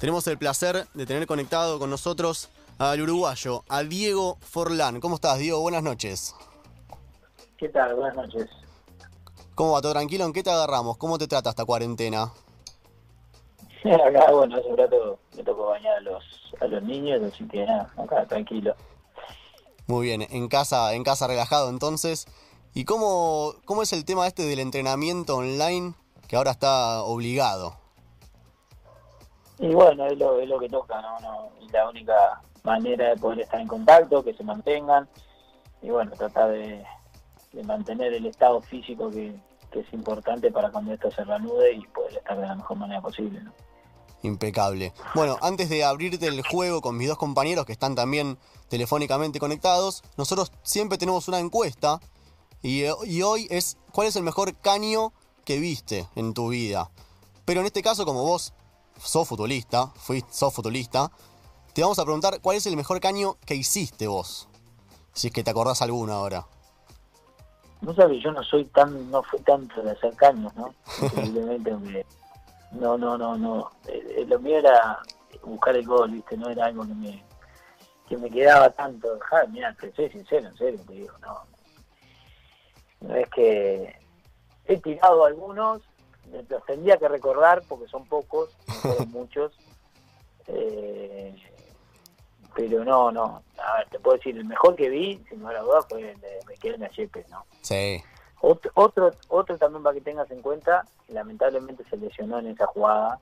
tenemos el placer de tener conectado con nosotros al uruguayo, a Diego Forlán. ¿Cómo estás, Diego? Buenas noches. ¿Qué tal? Buenas noches. ¿Cómo va? ¿Todo tranquilo? ¿En qué te agarramos? ¿Cómo te trata esta cuarentena? Acá, bueno, hace un rato me tocó bañar a los, a los niños, así que nada, acá tranquilo. Muy bien, en casa, en casa relajado entonces. ¿Y cómo, cómo es el tema este del entrenamiento online que ahora está obligado? Y bueno, es lo, es lo que toca, ¿no? no la única manera de poder estar en contacto, que se mantengan y bueno, tratar de, mantener el estado físico que, es importante para cuando esto se reanude y poder estar de la mejor manera posible. ¿no? Impecable. Bueno, antes de abrirte el juego con mis dos compañeros que están también telefónicamente conectados, nosotros siempre tenemos una encuesta y hoy es ¿cuál es el mejor caño que viste en tu vida? Pero en este caso, como vos sos futbolista, fuiste, sos futbolista, te vamos a preguntar cuál es el mejor caño que hiciste vos. Si es que te acordás alguno ahora. No sabes, yo no soy tan, no fui tanto de hacer caños, ¿no? no, no, no, no. Eh, lo mío era buscar el gol, ¿viste? No era algo que me, que me quedaba tanto. Ja, mira, te soy sincero, en serio, te digo, no. No es que he tirado algunos, los tendría que recordar porque son pocos, son muchos. Eh, pero no, no. A ver, te puedo decir, el mejor que vi, sin lugar a dudas, fue el de Riquelme a Yepes, ¿no? Sí. Otro, otro, otro también para que tengas en cuenta, lamentablemente se lesionó en esa jugada,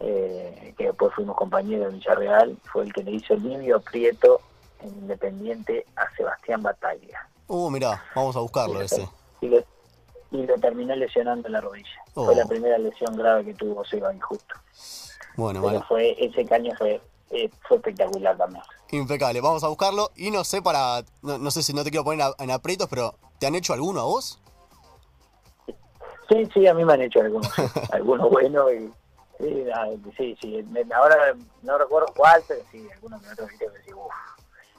eh, que después fuimos compañeros en Villarreal, fue el que le hizo el Livio Prieto en Independiente a Sebastián Bataglia. Uh, mirá, vamos a buscarlo y ese. Y y lo terminó lesionando en la rodilla. Oh. Fue la primera lesión grave que tuvo Seba injusto. Bueno, Pero bueno. fue, ese caño fue, eh, fue espectacular también. Impecable, vamos a buscarlo. Y no sé para. No, no sé si no te quiero poner a- en aprietos, pero ¿te han hecho alguno a vos? Sí, sí, a mí me han hecho algunos, algunos buenos y sí, ah, sí, ahora no recuerdo cuál, pero sí, algunos que otros que decís, uff,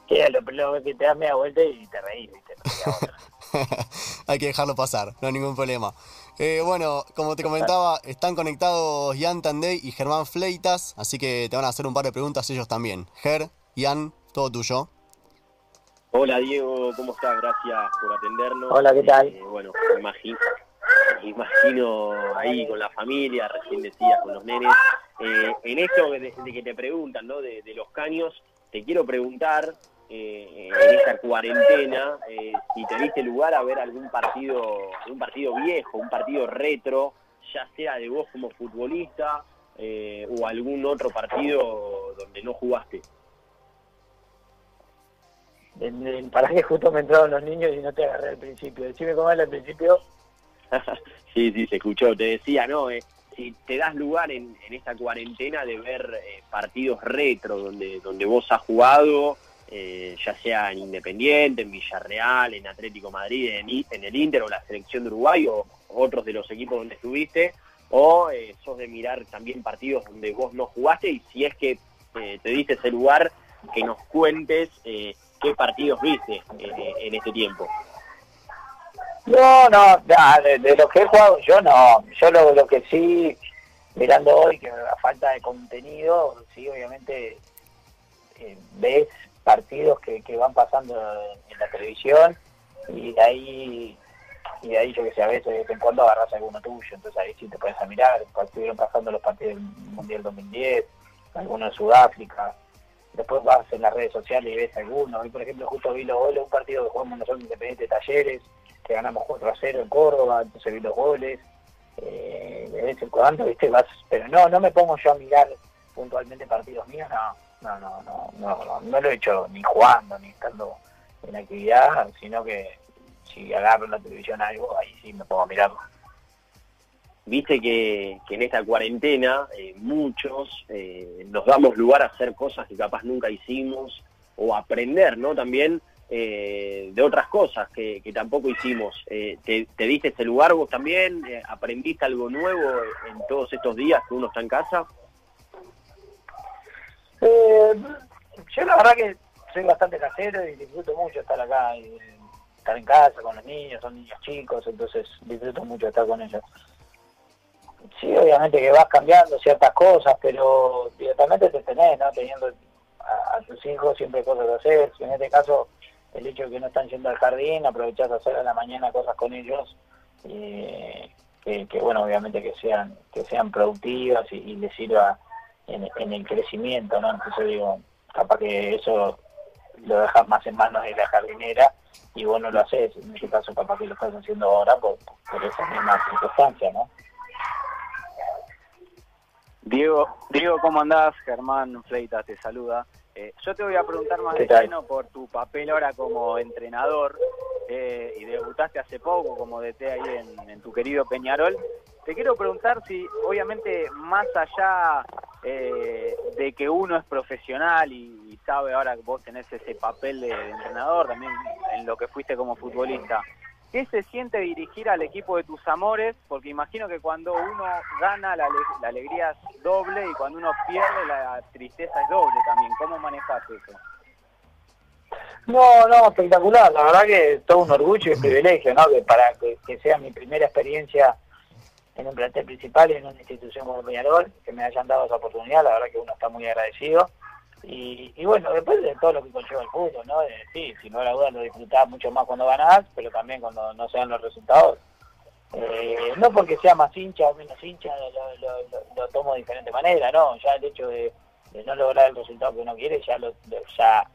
que lo, lo que te das media vuelta y te reís, viste. Hay que dejarlo pasar, no hay ningún problema. Eh, bueno, como te comentaba, están conectados Ian Tandey y Germán Fleitas, así que te van a hacer un par de preguntas ellos también. Ger, Ian, todo tuyo. Hola Diego, ¿cómo estás? Gracias por atendernos. Hola, ¿qué tal? Eh, bueno, me imagino, me imagino ahí con la familia, recién decías, con los nenes. Eh, en esto de, de que te preguntan, ¿no? De, de los caños, te quiero preguntar, eh, en esta cuarentena, eh, si te diste lugar a ver algún partido, un partido viejo, un partido retro, ya sea de vos como futbolista eh, o algún otro partido donde no jugaste. En- en- para que justo me entraron los niños y no te agarré al principio. Decime cómo era al principio. sí, sí, se escuchó. Te decía, ¿no? Eh, si te das lugar en, en esta cuarentena de ver eh, partidos retro donde, donde vos has jugado, eh, ya sea en Independiente, en Villarreal, en Atlético Madrid, en, el Inter o la selección de Uruguay o otros de los equipos donde estuviste, o eh, sos de mirar también partidos donde vos no jugaste y si es que eh, te diste ese lugar, que nos cuentes eh, qué partidos viste eh, en este tiempo. No, no, de, de lo que he jugado yo no. Yo lo, lo que sí, mirando hoy, que a falta de contenido, sí, obviamente ves partidos que, que van pasando en, la televisión y de ahí, y de ahí yo que sé, a veces de vez en cuando agarras alguno tuyo, entonces ahí sí te puedes a mirar, estuvieron pasando los partidos del Mundial 2010, algunos de Sudáfrica, después vas en las redes sociales y ves algunos, hoy por ejemplo justo vi los goles, un partido que jugamos nosotros Independiente Talleres, que ganamos 4 a 0 en Córdoba, entonces vi los goles, eh, de vez en cuando, ¿viste? Vas, pero no, no me pongo yo a mirar puntualmente partidos míos, no, no, no, no, no, no, no lo he hecho ni jugando, ni estando en actividad, sino que si agarro en la televisión algo, ahí sí me a mirarlo. Viste que, que en esta cuarentena eh, muchos eh, nos damos lugar a hacer cosas que capaz nunca hicimos o aprender, ¿no? También eh, de otras cosas que, tampoco hicimos. Eh, te, te diste ese lugar vos también? ¿Aprendiste algo nuevo en todos estos días que uno está en casa? Eh, yo la verdad que soy bastante casero y disfruto mucho estar acá, y, estar en casa con los niños, son niños chicos, entonces disfruto mucho estar con ellos. sí, obviamente que vas cambiando ciertas cosas, pero directamente te tenés, ¿no? Teniendo a, tus hijos siempre cosas que hacer. en este caso, el hecho de que no están yendo al jardín, aprovechás a hacer a la mañana cosas con ellos, eh, que, bueno, obviamente que sean que sean productivas y, les sirva en, en, el crecimiento, ¿no? Entonces digo, capaz que eso lo dejas más en manos de la jardinera y vos no lo haces, en este caso capaz que lo estás haciendo ahora por, por esa misma circunstancia, ¿no? Diego, Diego, ¿cómo andás? Germán Fleitas te saluda. Eh, yo te voy a preguntar más de lleno por tu papel ahora como entrenador eh, y debutaste hace poco como DT ahí en, tu querido Peñarol. Te quiero preguntar si, obviamente, más allá eh, de que uno es profesional y, sabe ahora que vos tenés ese papel de entrenador, también en lo que fuiste como futbolista, ¿Qué se siente dirigir al equipo de tus amores? Porque imagino que cuando uno gana la, alegría es doble y cuando uno pierde la tristeza es doble también. ¿Cómo manejas eso? No, no, espectacular. La verdad que todo un orgullo y un privilegio, ¿no? Que para que, sea mi primera experiencia en un plantel principal y en una institución como Peñarol, que me hayan dado esa oportunidad, la verdad que uno está muy agradecido. Y, bueno, después de todo lo que conlleva el fútbol, ¿no? sí, sin lugar a dudas lo disfrutás mucho más cuando ganás, pero también cuando no se dan los resultados. Eh, no porque sea más hincha o menos hincha, lo, tomo de diferente manera, ¿no? Ya el hecho de, no lograr el resultado que uno quiere ya lo ya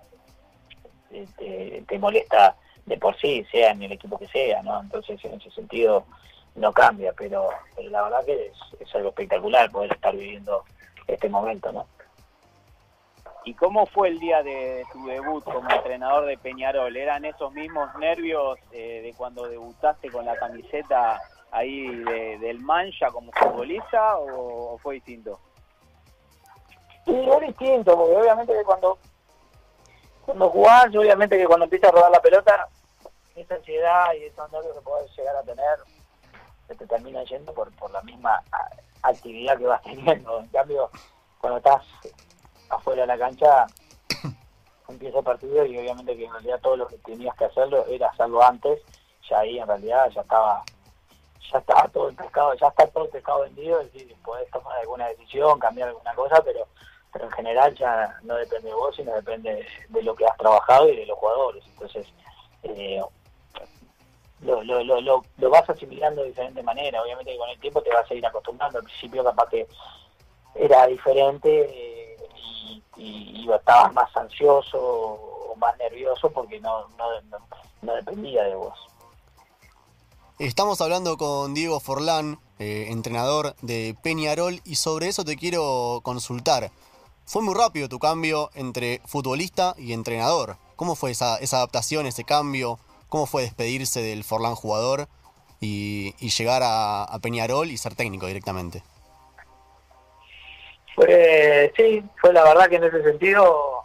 eh, te, molesta de por sí, sea en el equipo que sea, ¿no? Entonces en ese sentido no cambia, pero, pero la verdad que es, es algo espectacular poder estar viviendo este momento, ¿no? ¿Y cómo fue el día de tu debut como entrenador de Peñarol? ¿Eran esos mismos nervios eh, de cuando debutaste con la camiseta ahí del Mancha como futbolista o, fue distinto? Sí, es distinto, porque obviamente que cuando, cuando jugás, obviamente que cuando empiezas a rodar la pelota, esa ansiedad y esos nervios que puedes llegar a tener, se te termina yendo por, por la misma actividad que vas teniendo. En cambio, cuando estás afuera de la cancha empieza el partido y obviamente que en realidad todo lo que tenías que hacerlo era hacerlo antes, ya ahí en realidad ya estaba ya estaba todo el pescado, ya está todo el pescado vendido, es decir, podés tomar alguna decisión, cambiar alguna cosa, pero pero en general ya no depende de vos, sino depende de lo que has trabajado y de los jugadores. Entonces, eh, lo, lo, lo, lo, vas asimilando de diferente manera. Obviamente que con el tiempo te vas a ir acostumbrando. Al principio capaz que era diferente. Eh, y, estabas más ansioso o más nervioso porque no, no, dependía de vos. Estamos hablando con Diego Forlán, eh, entrenador de Peñarol, y sobre eso te quiero consultar. Fue muy rápido tu cambio entre futbolista y entrenador. ¿Cómo fue esa, esa adaptación, ese cambio? ¿Cómo fue despedirse del Forlán jugador y, llegar a Peñarol y ser técnico directamente? Fue, sí, fue la verdad que en ese sentido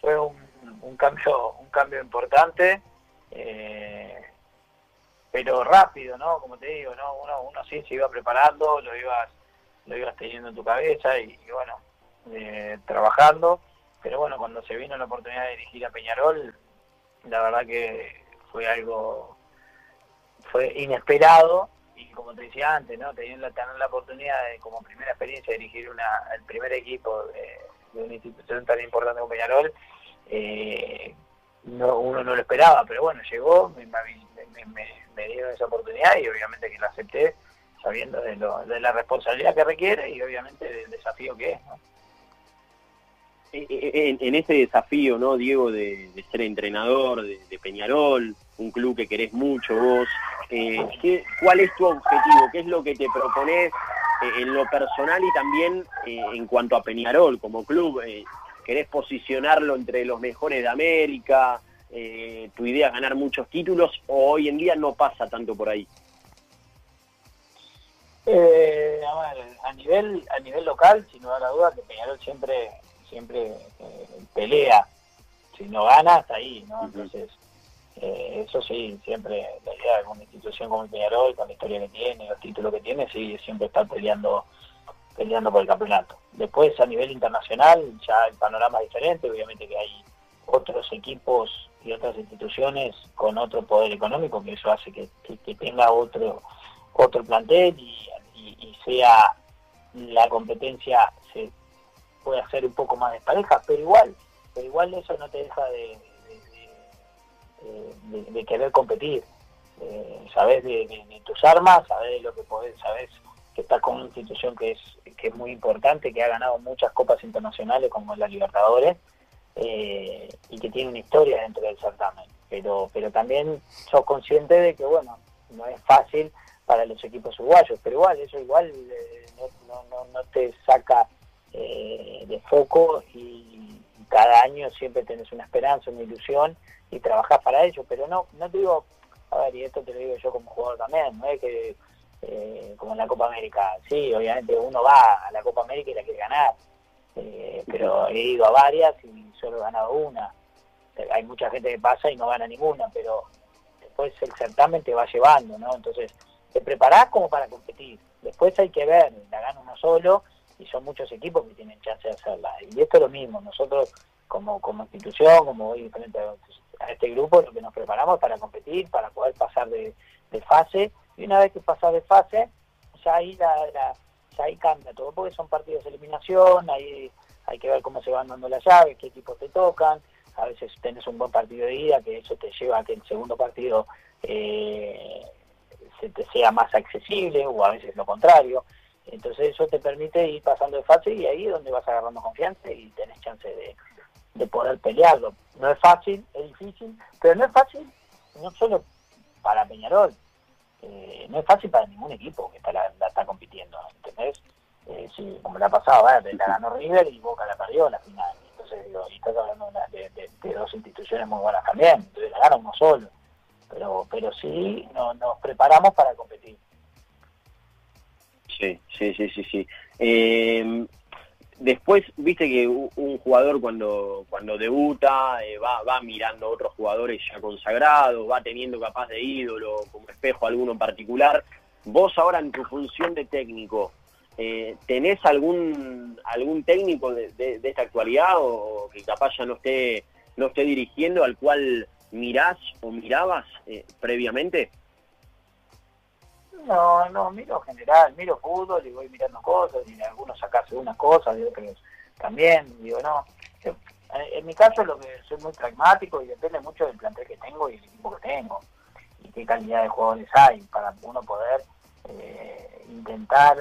fue un, cambio un cambio importante, eh, pero rápido, ¿no? Como te digo, ¿no? Uno, uno sí se iba preparando, lo ibas, lo ibas teniendo en tu cabeza y, bueno, eh, trabajando, pero bueno, cuando se vino la oportunidad de dirigir a Peñarol, la verdad que fue algo, fue inesperado y como te decía antes, ¿no? Teniendo tener la oportunidad de, como primera experiencia, dirigir una, el primer equipo de, una institución tan importante como Peñarol, eh, no, uno no lo esperaba, pero bueno, llegó, me, me, dieron esa oportunidad y obviamente que la acepté sabiendo de, lo, de la responsabilidad que requiere y obviamente del desafío que es. ¿no? En, ese desafío, ¿no, Diego, de, ser entrenador de, Peñarol, un club que querés mucho vos, eh, ¿qué, ¿cuál es tu objetivo? ¿Qué es lo que te propones eh, en lo personal y también eh, en cuanto a Peñarol como club? ¿Querés posicionarlo entre los mejores de América? ¿Tu idea es ganar muchos títulos o hoy en día no pasa tanto por ahí? a ver, a nivel, a nivel local, sin lugar a dudas, que Peñarol siempre siempre eh, pelea. Si no gana, está ahí, ¿no? Entonces, eh, eso sí, siempre la idea de una institución como el Peñarol, con la historia que tiene, los títulos que tiene, sí, siempre está peleando peleando por el campeonato. Después, a nivel internacional, ya el panorama es diferente, obviamente que hay otros equipos y otras instituciones con otro poder económico, que eso hace que, tenga otro otro plantel y, y, sea la competencia se puede hacer un poco más despareja, pero igual, pero igual eso no te deja de, de, querer competir. Eh, sabes de, tus armas, sabes lo que podés, sabes que estás con una institución que es, que es muy importante, que ha ganado muchas copas internacionales como la Libertadores eh, y que tiene una historia dentro del certamen. Pero, pero también sos consciente de que, bueno, no es fácil para los equipos uruguayos, pero igual, eso igual eh, no, no, no, te saca eh, de foco y cada año siempre tenés una esperanza, una ilusión y trabajás para ello, pero no, no te digo, a ver, y esto te lo digo yo como jugador también, no es que eh, como en la Copa América, sí, obviamente uno va a la Copa América y la quiere ganar, pero he ido a varias y solo he ganado una, hay mucha gente que pasa y no gana ninguna, pero después el certamen te va llevando, ¿no? Entonces, te preparás como para competir. Después hay que ver, la gana uno solo y son muchos equipos que tienen chance de hacerla. Y esto es lo mismo, nosotros como, como institución, como hoy frente a, este grupo, lo que nos preparamos para competir, para poder pasar de, fase, y una vez que pasas de fase, ya ahí, la, ya ahí cambia todo, porque son partidos de eliminación, ahí hay que ver cómo se van dando las llaves, qué equipos te tocan, a veces tenés un buen partido de ida, que eso te lleva a que el segundo partido eh, se te sea más accesible, o a veces lo contrario. Entonces eso te permite ir pasando de fase y ahí es donde vas agarrando confianza y tenés chance de, poder pelearlo. No es fácil, es difícil, pero no es fácil no solo para Peñarol, eh, no es fácil para ningún equipo que está, la, está compitiendo, ¿entendés? Eh, sí, como le ha pasado, la ganó River y Boca la perdió la final y estás hablando de, dos instituciones muy buenas también, entonces la gana uno solo. Pero, pero sí no, nos preparamos para competir. Sí, sí, sí, sí, sí. Después, viste que un jugador cuando, cuando debuta eh, va, va mirando a otros jugadores ya consagrados, va teniendo capaz de ídolo como espejo alguno en particular. Vos ahora en tu función de técnico, eh, ¿Tenés algún algún técnico de, esta actualidad o, que capaz ya no esté no esté dirigiendo al cual mirás o mirabas eh, previamente? No, no, miro general, miro fútbol y voy mirando cosas y algunos sacarse unas cosas y otros también, digo, no. en mi caso lo que soy muy pragmático y depende mucho del plantel que tengo y el equipo que tengo y qué calidad de jugadores hay para uno poder eh, intentar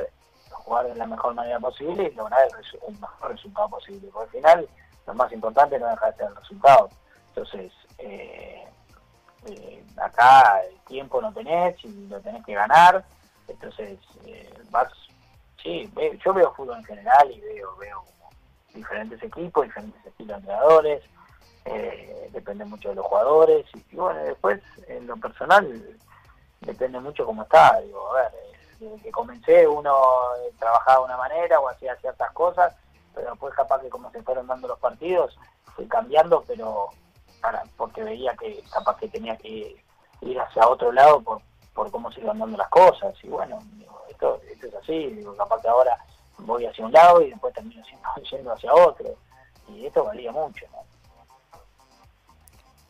jugar de la mejor manera posible y lograr el, mejor resultado posible. Porque al final lo más importante no deja de ser el resultado. Entonces, eh, eh, acá el tiempo no tenés y lo tenés que ganar. Entonces, eh, vas, sí, yo veo fútbol en general y veo, veo diferentes equipos, diferentes estilos de entrenadores. depende mucho de los jugadores y, bueno después en lo personal depende mucho cómo está digo a ver desde que comencé uno trabajaba de una manera o hacía ciertas cosas, pero después capaz que como se fueron dando los partidos, fui cambiando, pero porque veía que capaz que tenía que ir hacia otro lado por, por cómo se iban dando las cosas. Y bueno, esto, esto es así, digo, capaz que ahora voy hacia un lado y después termino yendo hacia otro. Y esto valía mucho.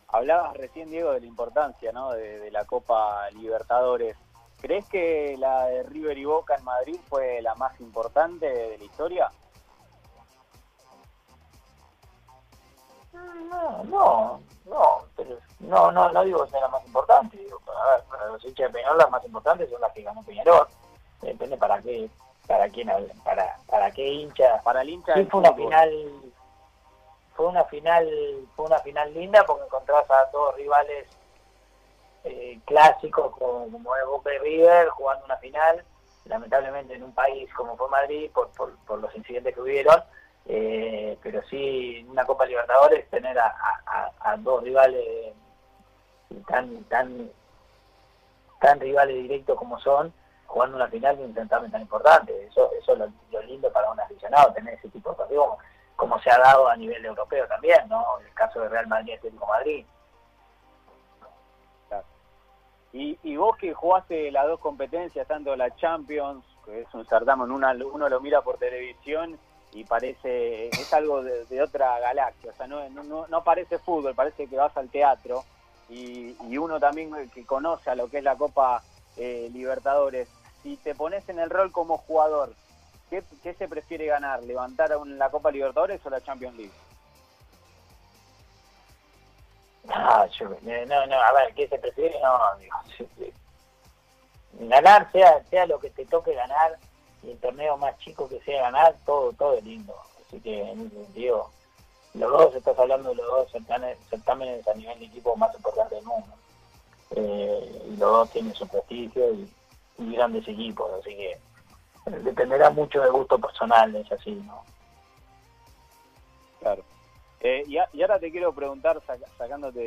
Hablabas recién, Diego, de la importancia ¿no? de la Copa Libertadores. ¿Crees que la de River y Boca en Madrid fue la más importante de la historia? No, no, no, pero no, no, no digo que sea la más importante, digo, para, para los hinchas de Peñarol las más importantes son las que ganó Peñarol, depende para qué, para quién, para, para qué hincha, para el hincha sí, fue una final, fue una final, fue una final linda porque encontrás a dos rivales eh, clásicos como, como es Boca y River jugando una final, lamentablemente en un país como fue Madrid por, por, los incidentes que hubieron, eh, pero sí una Copa Libertadores tener a, dos rivales tan tan tan rivales directos como son jugando una final de un certamen tan importante. Eso eso es lo, lindo para un aficionado tener ese tipo de partidos como, se ha dado a nivel europeo también no el caso de Real Madrid y Atlético Madrid. Y, vos que jugaste las dos competencias, tanto la Champions, que es un certamen, uno, uno lo mira por televisión y parece, es algo de, otra galaxia, o sea, no, no, no, parece fútbol, parece que vas al teatro, y, uno también que conoce a lo que es la Copa eh, Libertadores, si te pones en el rol como jugador, ¿qué, se prefiere ganar? ¿Levantar la Copa Libertadores o la Champions League? No, no, no, a ver, ¿qué se prefiere? No, digo, ganar, sea, sea lo que te toque ganar, y el torneo más chico que sea ganar, todo, todo es lindo. Así que en ese sentido, los dos, estás hablando de los dos certámenes, a nivel de equipo más importante del mundo. Eh, y los dos tienen su prestigio y, grandes equipos, así que eh, dependerá mucho del gusto personal, es así, ¿no? Claro. Eh, y, ahora te quiero preguntar, sacándote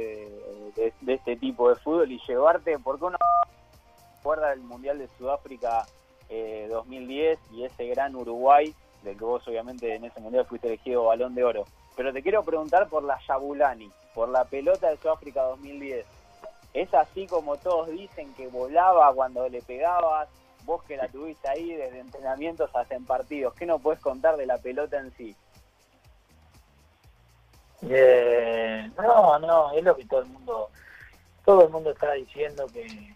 de, este tipo de fútbol y llevarte, ¿por qué uno recuerda del Mundial de Sudáfrica 2010 y ese gran Uruguay, del que vos obviamente en ese Mundial fuiste elegido balón de oro? Pero te quiero preguntar por la Yabulani, por la pelota de Sudáfrica 2010. ¿Es así como todos dicen que volaba cuando le pegabas? Vos que la tuviste ahí desde entrenamientos hasta en partidos, ¿qué nos puedes contar de la pelota en sí? Eh, no, no, es lo que todo el mundo, todo el mundo está diciendo que,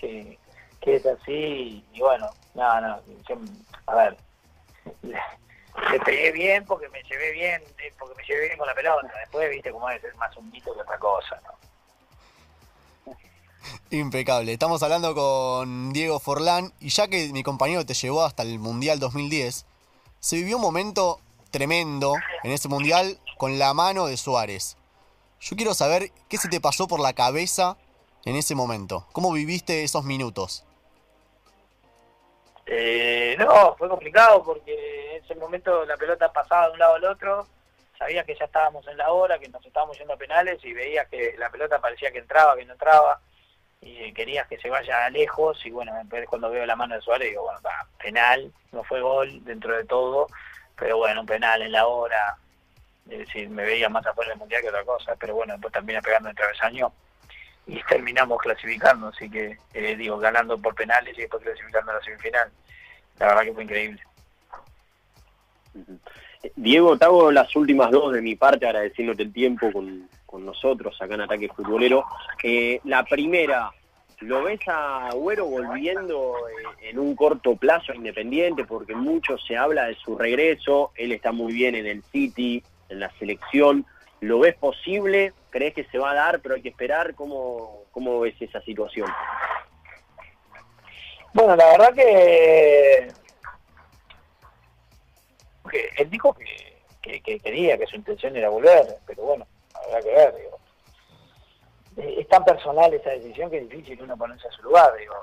que, es así y bueno, no, no, a ver, le pegué bien porque me llevé bien, eh, porque me llevé bien con la pelota. Después viste cómo es, es más un mito que otra cosa, ¿no? Impecable. Estamos hablando con Diego Forlán y ya que mi compañero te llevó hasta el Mundial 2010, se vivió un momento tremendo en ese Mundial con la mano de Suárez. Yo quiero saber qué se te pasó por la cabeza en ese momento. ¿Cómo viviste esos minutos? Eh, no, fue complicado porque en ese momento la pelota pasaba de un lado al otro, sabía que ya estábamos en la hora, que nos estábamos yendo a penales y veías que la pelota parecía que entraba, que no entraba y querías que se vaya lejos. Y bueno, cuando veo la mano de Suárez digo, bueno, penal, no fue gol dentro de todo, pero bueno, un penal en la hora, es decir, me veía más afuera del Mundial que otra cosa, pero bueno, después también pegando el travesaño y terminamos clasificando, así que eh, digo, ganando por penales y después clasificando a la semifinal. La verdad que fue increíble. Diego, te hago las últimas dos de mi parte agradeciéndote el tiempo con, nosotros acá en Ataque Futbolero. Eh, la primera, ¿lo ves a Agüero volviendo eh, en un corto plazo Independiente? Porque mucho se habla de su regreso, él está muy bien en el City, en la selección. ¿Lo ves posible? ¿Crees que se va a dar, pero hay que esperar? ¿Cómo, cómo ves esa situación? Bueno, la verdad que, él dijo que, quería, que su intención era volver, pero bueno, habrá que ver, digo. Eh, es tan personal esa decisión que es difícil uno ponerse a su lugar, digo.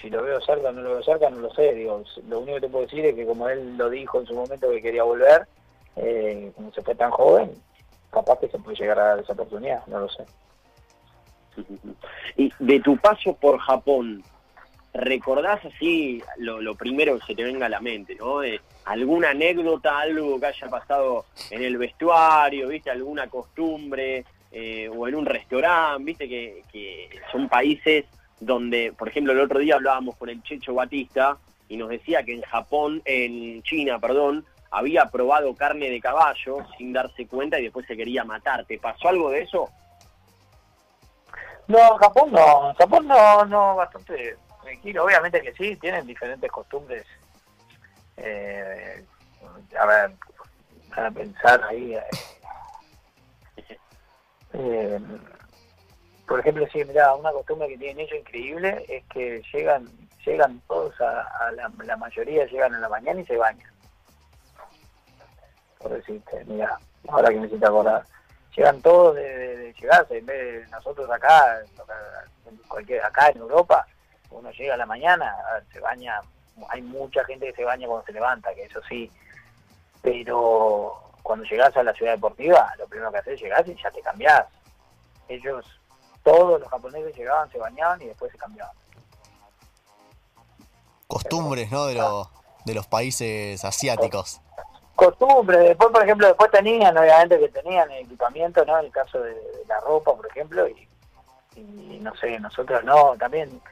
Si lo veo cerca o no lo veo cerca, no lo sé, digo. Lo único que te puedo decir es que como él lo dijo en su momento que quería volver, eh, como se fue tan joven, capaz que se puede llegar a esa oportunidad, no lo sé. Y de tu paso por Japón, recordás así lo, primero que se te venga a la mente, ¿no? alguna anécdota, algo que haya pasado en el vestuario, ¿viste? Alguna costumbre eh, o en un restaurante, ¿viste? Que, son países donde, por ejemplo, el otro día hablábamos con el Checho Batista y nos decía que en Japón, en China, perdón, había probado carne de caballo sin darse cuenta y después se quería matar. ¿Te pasó algo de eso? No, en Japón no, en Japón no, no, bastante obviamente que sí, tienen diferentes costumbres. Eh, a ver, para pensar ahí. Eh, eh, por ejemplo, sí, mira, una costumbre que tienen ellos increíble es que llegan llegan todos a, la, mayoría llegan en la mañana y se bañan. Por decirte, mira, ahora que me acordar. Llegan todos de, llegarse, en vez de nosotros acá, acá en Europa, uno llega a la mañana, se baña, hay mucha gente que se baña cuando se levanta, que eso sí, pero cuando llegas a la ciudad deportiva, lo primero que haces es llegar y ya te cambiás. Ellos, todos los japoneses llegaban, se bañaban y después se cambiaban. Costumbres, ¿no? De, los, de los países asiáticos. Costumbres, después, por ejemplo, después tenían, obviamente, que tenían equipamiento, ¿no? En el caso de, la ropa, por ejemplo, y, no sé, nosotros no, también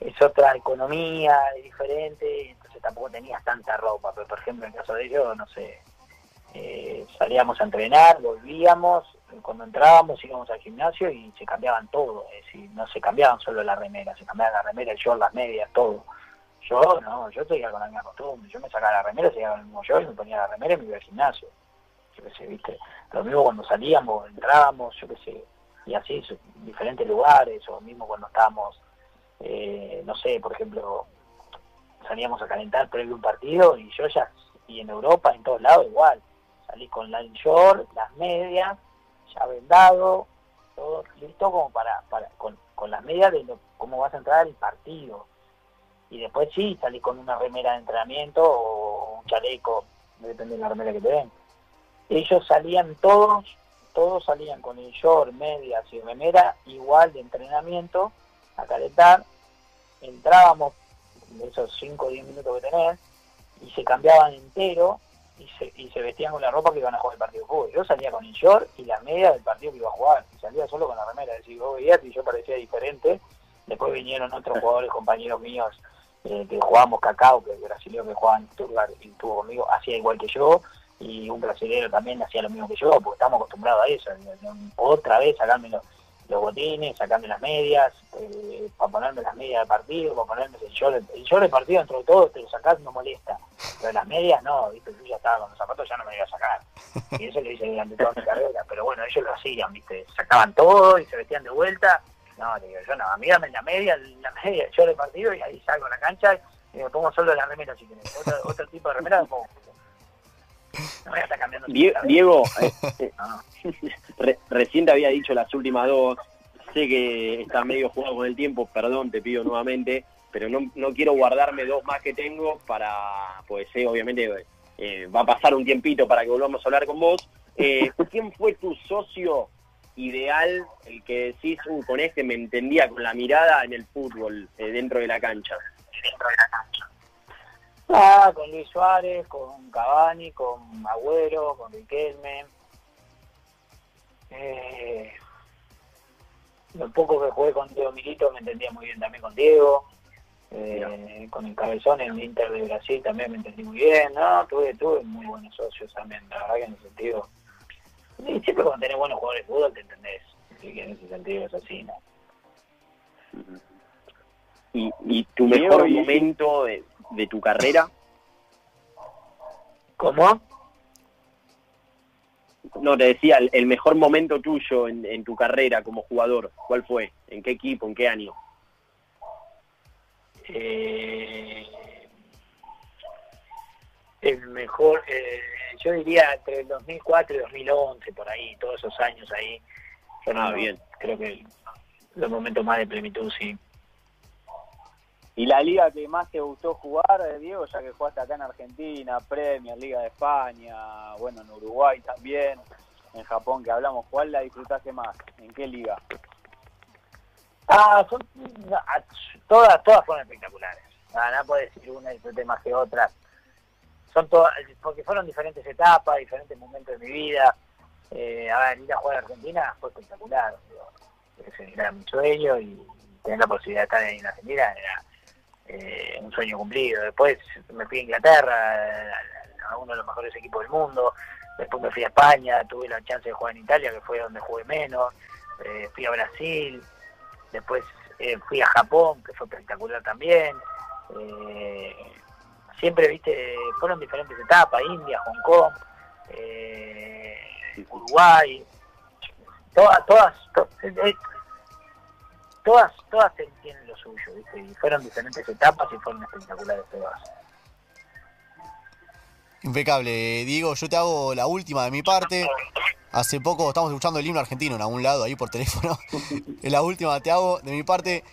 es otra economía, diferente, entonces tampoco tenías tanta ropa, pero por ejemplo en el caso de ellos, no sé, eh, salíamos a entrenar, volvíamos, cuando entrábamos íbamos al gimnasio y se cambiaban todo, es decir, no se cambiaban solo la remera, se cambiaba la remera, el short, las medias, todo. Yo no, yo estoy con la misma costumbre, yo me sacaba la remera, seguía con el mismo short y me ponía la remera y me iba al gimnasio. Yo qué sé, viste, lo mismo cuando salíamos, entrábamos, yo qué sé, y así, en diferentes lugares, o mismo cuando estábamos, eh, no sé, por ejemplo, salíamos a calentar previo un partido y yo ya, y en Europa, en todos lados igual, salí con la short, las medias, ya vendado, todo listo como para, para con, las medias de cómo vas a entrar al partido. Y después sí, salí con una remera de entrenamiento o un chaleco, depende de la remera que te den. Ellos salían todos, todos salían con el short, medias y remera igual de entrenamiento a calentar. Entrábamos esos 5 o 10 minutos que tenés y se cambiaban entero y se, y se vestían con la ropa que iban a jugar el partido de fútbol. Yo salía con el short y la media del partido que iba a jugar, y salía solo con la remera. Es decir, vos veías y yo parecía diferente. Después vinieron otros jugadores, compañeros míos, eh, que jugábamos cacao, que el brasileño que jugaba en Turgar y estuvo conmigo, hacía igual que yo, y un brasileño también hacía lo mismo que yo, porque estamos acostumbrados a eso. Otra vez sacármelo los botines, sacarme las medias, eh, para ponerme las medias de partido, para ponerme el short, el short de partido dentro de todo te lo sacás no molesta, pero las medias no, viste, yo ya estaba con los zapatos ya no me iba a sacar, y eso lo hice durante toda mi carrera, pero bueno, ellos lo hacían, viste, sacaban todo y se vestían de vuelta, no, digo, yo no, a mí dame la media, la media, short de partido y ahí salgo a la cancha y me pongo solo la remera si querés, otro, otro tipo de remera me pongo. No voy a estar cambiando. Diego, eh, eh, recién te había dicho las últimas dos. Sé que está medio jugado con el tiempo, perdón, te pido nuevamente, pero no, no quiero guardarme dos más que tengo para, pues sé, obviamente eh, va a pasar un tiempito para que volvamos a hablar con vos. ¿Quién fue tu socio ideal, el que decís, uh, con este me entendía con la mirada en el fútbol, dentro de la cancha? Dentro de la cancha. Ah, con Luis Suárez, con Cavani, con Agüero, con Riquelme. Eh, lo poco que jugué con Diego Milito me entendía muy bien también con Diego. Eh, con el Cabezón en el Inter de Brasil también me entendí muy bien. No, tuve, tuve muy buenos socios también, la verdad que en ese sentido. Y siempre cuando tenés buenos jugadores de fútbol te entendés. Así que en ese sentido es así, ¿no? Y, y tu mejor momento de, de tu carrera? ¿Cómo? No, te decía, el, mejor momento tuyo en, tu carrera como jugador, ¿cuál fue? ¿En qué equipo? ¿En qué año? Eh, el mejor, eh, yo diría entre el 2004 y 2011, por ahí, todos esos años ahí. ah, bien. Creo que los momentos más de plenitud, sí. ¿Y la liga que más te gustó jugar, eh, Diego, ya que jugaste acá en Argentina, Premier, Liga de España, bueno, en Uruguay también, en Japón que hablamos, ¿cuál la disfrutaste más? ¿En qué liga? Ah, son, todas, todas fueron espectaculares. Nada, no puedo decir una disfrute más que otra. Son todas, porque fueron diferentes etapas, diferentes momentos de mi vida. Eh, a ver, ir a jugar a Argentina fue espectacular. era mi sueño y tener la posibilidad de estar en Argentina era eh, un sueño cumplido. Después me fui a Inglaterra, a uno de los mejores equipos del mundo. Después me fui a España, tuve la chance de jugar en Italia, que fue donde jugué menos. Eh, fui a Brasil, después eh, fui a Japón, que fue espectacular también. Siempre, viste, fueron diferentes etapas, India, Hong Kong, Uruguay, todas, todas, todas, todas tienen lo suyo, y fueron diferentes etapas y fueron espectaculares todas. Impecable. Diego, yo te hago la última de mi parte. Hace poco estamos escuchando el himno argentino en algún lado, ahí por teléfono. la última te hago de mi parte.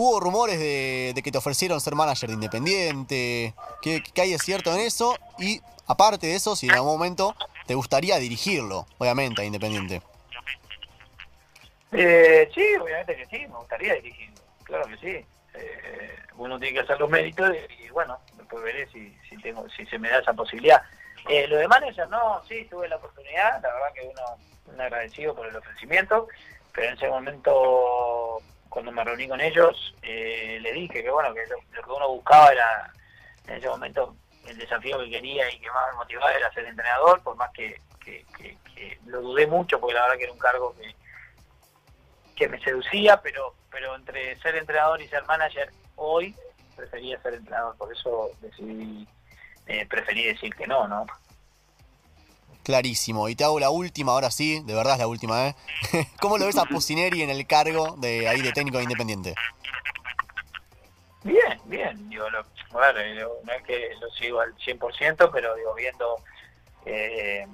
Hubo rumores de, que te ofrecieron ser manager de Independiente. ¿Qué, hay de cierto en eso? Y aparte de eso, si en algún momento te gustaría dirigirlo, obviamente, a Independiente. Eh, sí, obviamente que sí, me gustaría dirigir, claro que sí. Eh, uno tiene que hacer los méritos y, bueno, después veré si, si, tengo, si se me da esa posibilidad. Eh, lo de manager, no, sí, tuve la oportunidad, la verdad que uno, un agradecido por el ofrecimiento, pero en ese momento, cuando me reuní con ellos, eh, le dije que bueno, que lo, que uno buscaba era, en ese momento, el desafío que quería y que más me motivaba era ser entrenador, por más que, lo dudé mucho, porque la verdad que era un cargo que, que me seducía, pero, pero entre ser entrenador y ser manager hoy prefería ser entrenador, por eso decidí, eh, preferí decir que no, ¿no? Clarísimo. Y te hago la última, ahora sí, de verdad es la última, ¿eh? ¿Cómo lo ves a Pusineri en el cargo de ahí de técnico independiente? Bien, bien. Digo, lo, no es que lo sigo al 100%, pero digo, viendo eh,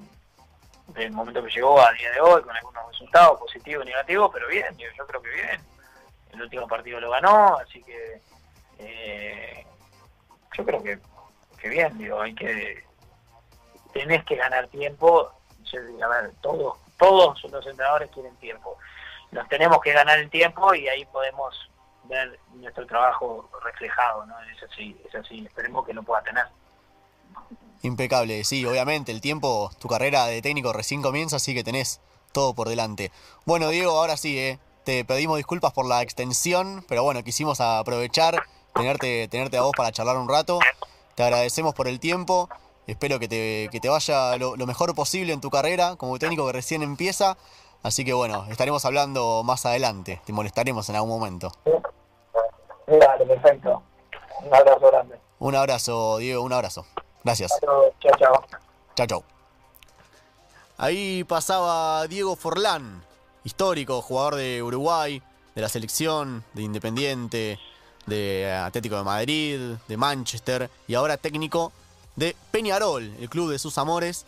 el momento que llegó a día de hoy, con algunos resultados positivos y negativos, pero bien, yo creo que bien. El último partido lo ganó, así que eh, yo creo que, que bien, digo, hay que tenés que ganar tiempo. A ver, todos, todos los entrenadores quieren tiempo. Nos tenemos que ganar el tiempo y ahí podemos ver nuestro trabajo reflejado, ¿no? Es así, es así, esperemos que lo pueda tener. Impecable, sí, obviamente, el tiempo, tu carrera de técnico recién comienza, así que tenés todo por delante. Bueno, Diego, ahora sí, ¿eh? te pedimos disculpas por la extensión, pero bueno, quisimos aprovechar, tenerte, tenerte a vos para charlar un rato. Te agradecemos por el tiempo, espero que te, que te vaya lo, lo mejor posible en tu carrera como técnico que recién empieza. Así que bueno, estaremos hablando más adelante, te molestaremos en algún momento. Dale, perfecto. Un abrazo grande. Un abrazo, Diego, un abrazo. Gracias. Chao, chao. Chao, chao. Ahí pasaba Diego Forlán, histórico, jugador de Uruguay, de la selección, de Independiente, de Atlético de Madrid, de Manchester y ahora técnico de Peñarol, el club de sus amores.